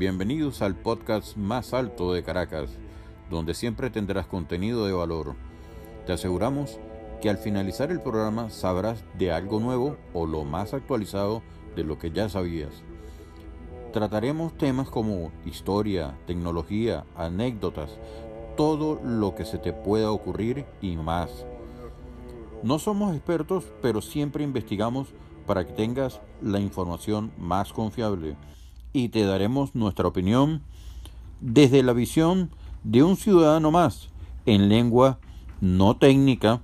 bienvenidos al podcast más alto de Caracas, donde siempre tendrás contenido de valor. Te aseguramos que al finalizar el programa sabrás de algo nuevo o lo más actualizado de lo que ya sabías. Trataremos temas como historia, tecnología, anécdotas, todo lo que se te pueda ocurrir y más. No somos expertos, pero siempre investigamos para que tengas la información más confiable y te daremos nuestra opinión desde la visión de un ciudadano más en lengua no técnica,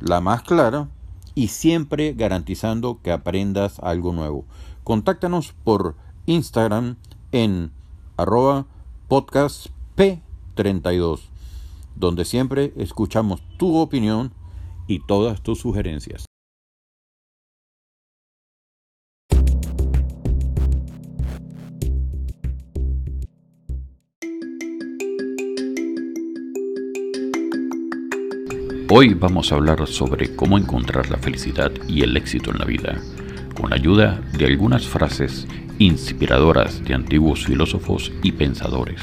la más clara y siempre garantizando que aprendas algo nuevo. Contáctanos por Instagram en arroba podcast P32, donde siempre escuchamos tu opinión y todas tus sugerencias. Hoy vamos a hablar sobre cómo encontrar la felicidad y el éxito en la vida, con la ayuda de algunas frases inspiradoras de antiguos filósofos y pensadores.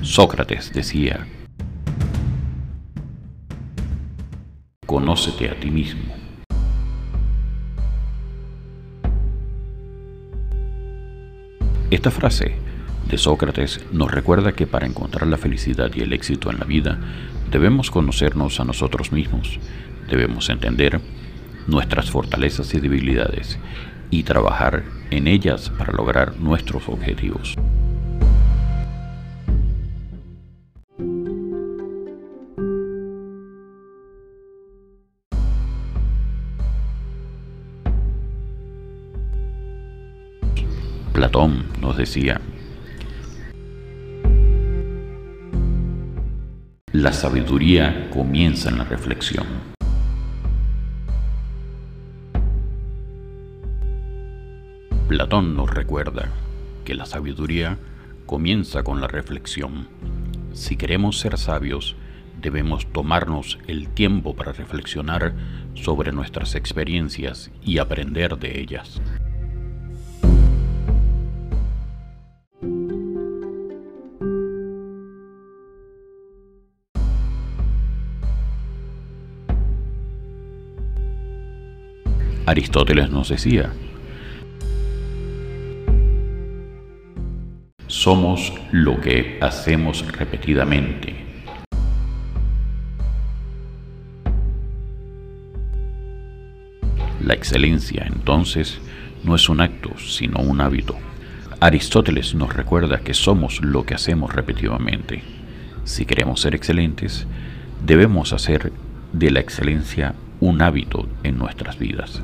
Sócrates decía, Conócete a ti mismo. Esta frase de Sócrates nos recuerda que para encontrar la felicidad y el éxito en la vida debemos conocernos a nosotros mismos, debemos entender nuestras fortalezas y debilidades y trabajar en ellas para lograr nuestros objetivos. Platón nos decía, la sabiduría comienza en la reflexión. Platón nos recuerda que la sabiduría comienza con la reflexión. Si queremos ser sabios, debemos tomarnos el tiempo para reflexionar sobre nuestras experiencias y aprender de ellas. Aristóteles nos decía, somos lo que hacemos repetidamente. La excelencia, entonces, no es un acto, sino un hábito. Aristóteles nos recuerda que somos lo que hacemos repetidamente. Si queremos ser excelentes, debemos hacer de la excelencia un hábito en nuestras vidas.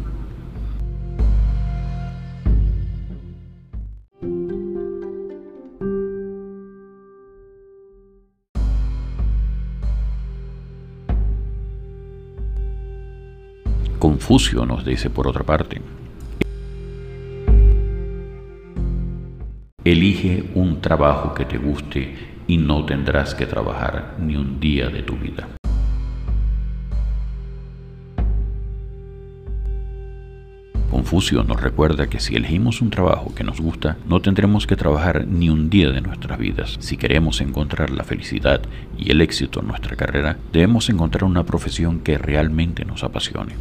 Confucio nos dice por otra parte, elige un trabajo que te guste y no tendrás que trabajar ni un día de tu vida. Confucio nos recuerda que si elegimos un trabajo que nos gusta, no tendremos que trabajar ni un día de nuestras vidas. Si queremos encontrar la felicidad y el éxito en nuestra carrera, debemos encontrar una profesión que realmente nos apasione.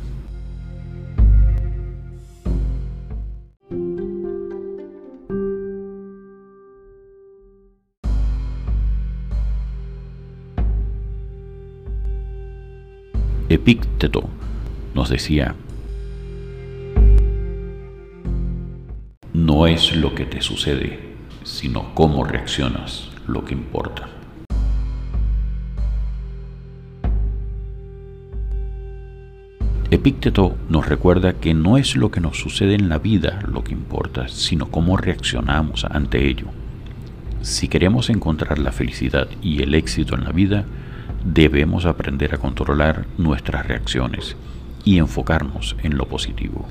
Epícteto nos decía, Es lo que te sucede, sino cómo reaccionas lo que importa. Epícteto nos recuerda que no es lo que nos sucede en la vida lo que importa, sino cómo reaccionamos ante ello. Si queremos encontrar la felicidad y el éxito en la vida, debemos aprender a controlar nuestras reacciones y enfocarnos en lo positivo.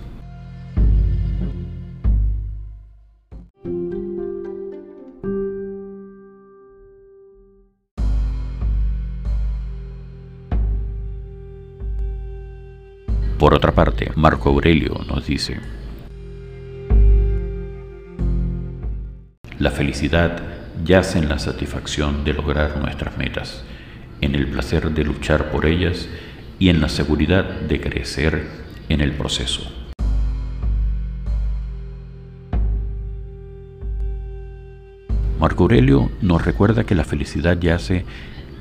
Por otra parte, Marco Aurelio nos dice, la felicidad yace en la satisfacción de lograr nuestras metas, en el placer de luchar por ellas y en la seguridad de crecer en el proceso. Marco Aurelio nos recuerda que la felicidad yace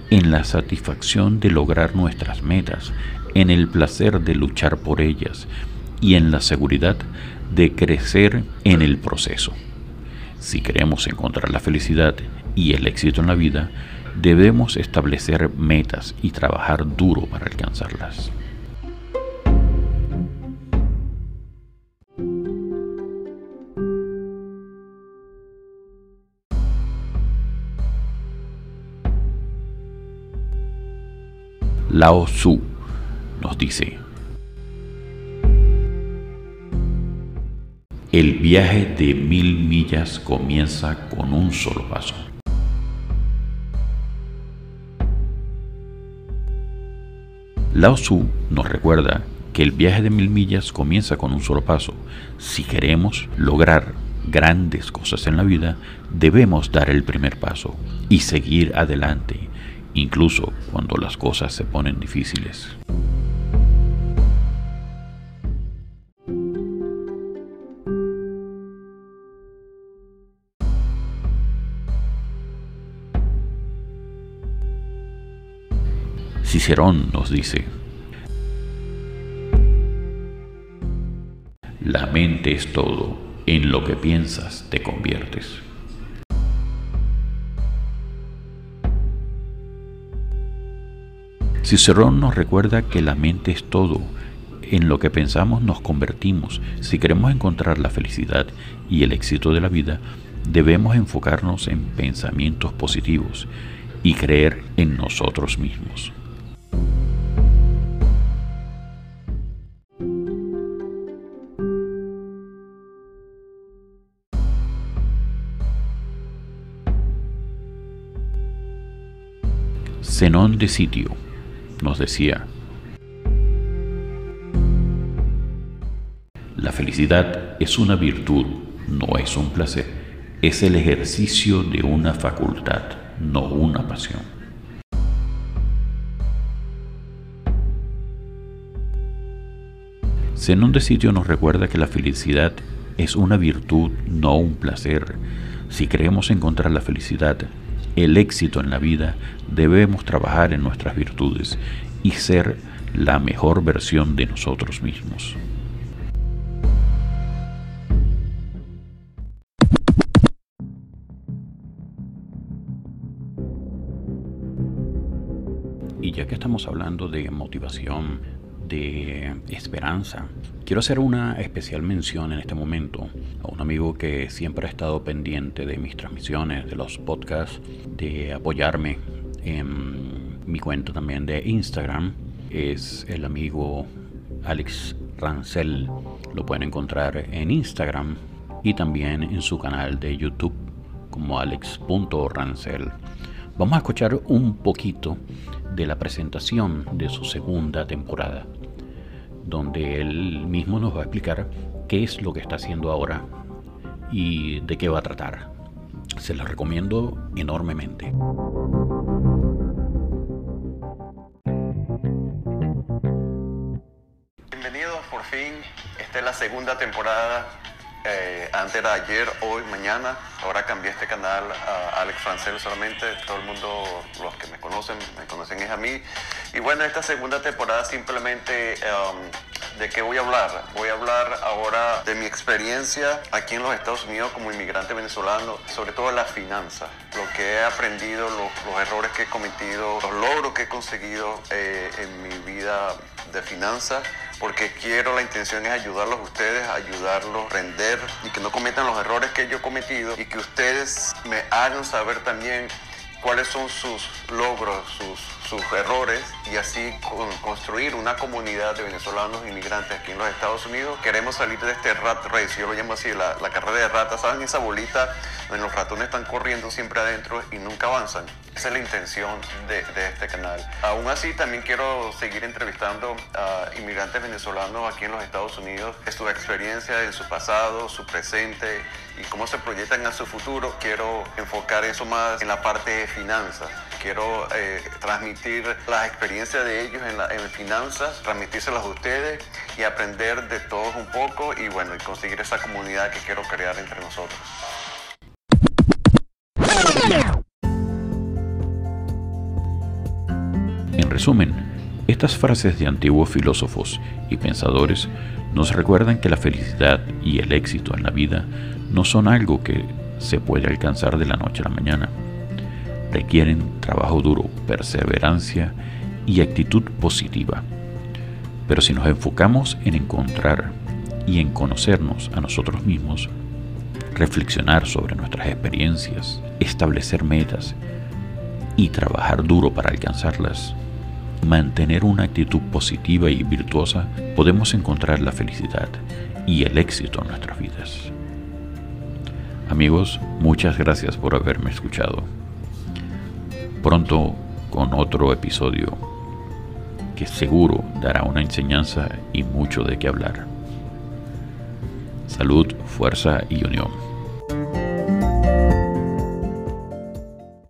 en la satisfacción de lograr nuestras metas, en el placer de luchar por ellas y en la seguridad de crecer en el proceso. Si queremos encontrar la felicidad y el éxito en la vida, debemos establecer metas y trabajar duro para alcanzarlas. Lao Tzu nos dice, el viaje de mil millas comienza con un solo paso. Lao Tzu nos recuerda que el viaje de mil millas comienza con un solo paso. Si queremos lograr grandes cosas en la vida, debemos dar el primer paso y seguir adelante incluso cuando las cosas se ponen difíciles. Cicerón nos dice, la mente es todo, en lo que piensas te conviertes. Cicerón nos recuerda que la mente es todo. En lo que pensamos nos convertimos. Si queremos encontrar la felicidad y el éxito de la vida, debemos enfocarnos en pensamientos positivos y creer en nosotros mismos. Zenón de sitio nos decía, la felicidad es una virtud, no es un placer, es el ejercicio de una facultad, no una pasión. Zenón de Sitio nos recuerda que la felicidad es una virtud, no un placer. Si queremos encontrar la felicidad, el éxito en la vida, debemos trabajar en nuestras virtudes y ser la mejor versión de nosotros mismos. Y ya que estamos hablando de motivación, de esperanza. Quiero hacer una especial mención en este momento a un amigo que siempre ha estado pendiente de mis transmisiones, de los podcasts, de apoyarme en mi cuenta también de Instagram. Es el amigo Alex Rancel. Lo pueden encontrar en Instagram y también en su canal de YouTube como alex.rancel. Vamos a escuchar un poquito de la presentación de su segunda temporada donde él mismo nos va a explicar qué es lo que está haciendo ahora y de qué va a tratar. Se lo recomiendo enormemente. Bienvenidos por fin. Esta es la segunda temporada eh, antes era ayer, hoy, mañana. Ahora cambié este canal a Alex Francel solamente. Todo el mundo, los que me conocen, me conocen es a mí. Y bueno, esta segunda temporada simplemente um, de qué voy a hablar. Voy a hablar ahora de mi experiencia aquí en los Estados Unidos como inmigrante venezolano, sobre todo la finanza, lo que he aprendido, los, errores que he cometido, los logros que he conseguido eh, en mi vida de finanzas porque quiero, la intención es ayudarlos a ustedes, ayudarlos render y que no cometan los errores que yo he cometido y que ustedes me hagan saber también cuáles son sus logros, sus, sus errores y así construir una comunidad de venezolanos inmigrantes aquí en los Estados Unidos. Queremos salir de este rat race, yo lo llamo así, la, la carrera de ratas, ¿saben? Esa bolita donde los ratones están corriendo siempre adentro y nunca avanzan. Esa es la intención de, de este canal. Aún así, también quiero seguir entrevistando a inmigrantes venezolanos aquí en los Estados Unidos, su experiencia en su pasado, su presente y cómo se proyectan a su futuro. Quiero enfocar eso más en la parte de finanzas. Quiero eh, transmitir las experiencias de ellos en, en finanzas, transmitírselas a ustedes y aprender de todos un poco y bueno, y conseguir esa comunidad que quiero crear entre nosotros. En resumen, estas frases de antiguos filósofos y pensadores nos recuerdan que la felicidad y el éxito en la vida no son algo que se puede alcanzar de la noche a la mañana. Requieren trabajo duro, perseverancia y actitud positiva. Pero si nos enfocamos en encontrar y en conocernos a nosotros mismos, reflexionar sobre nuestras experiencias, establecer metas y trabajar duro para alcanzarlas, mantener una actitud positiva y virtuosa, podemos encontrar la felicidad y el éxito en nuestras vidas. Amigos, muchas gracias por haberme escuchado. Pronto con otro episodio que seguro dará una enseñanza y mucho de qué hablar. Salud, fuerza y unión.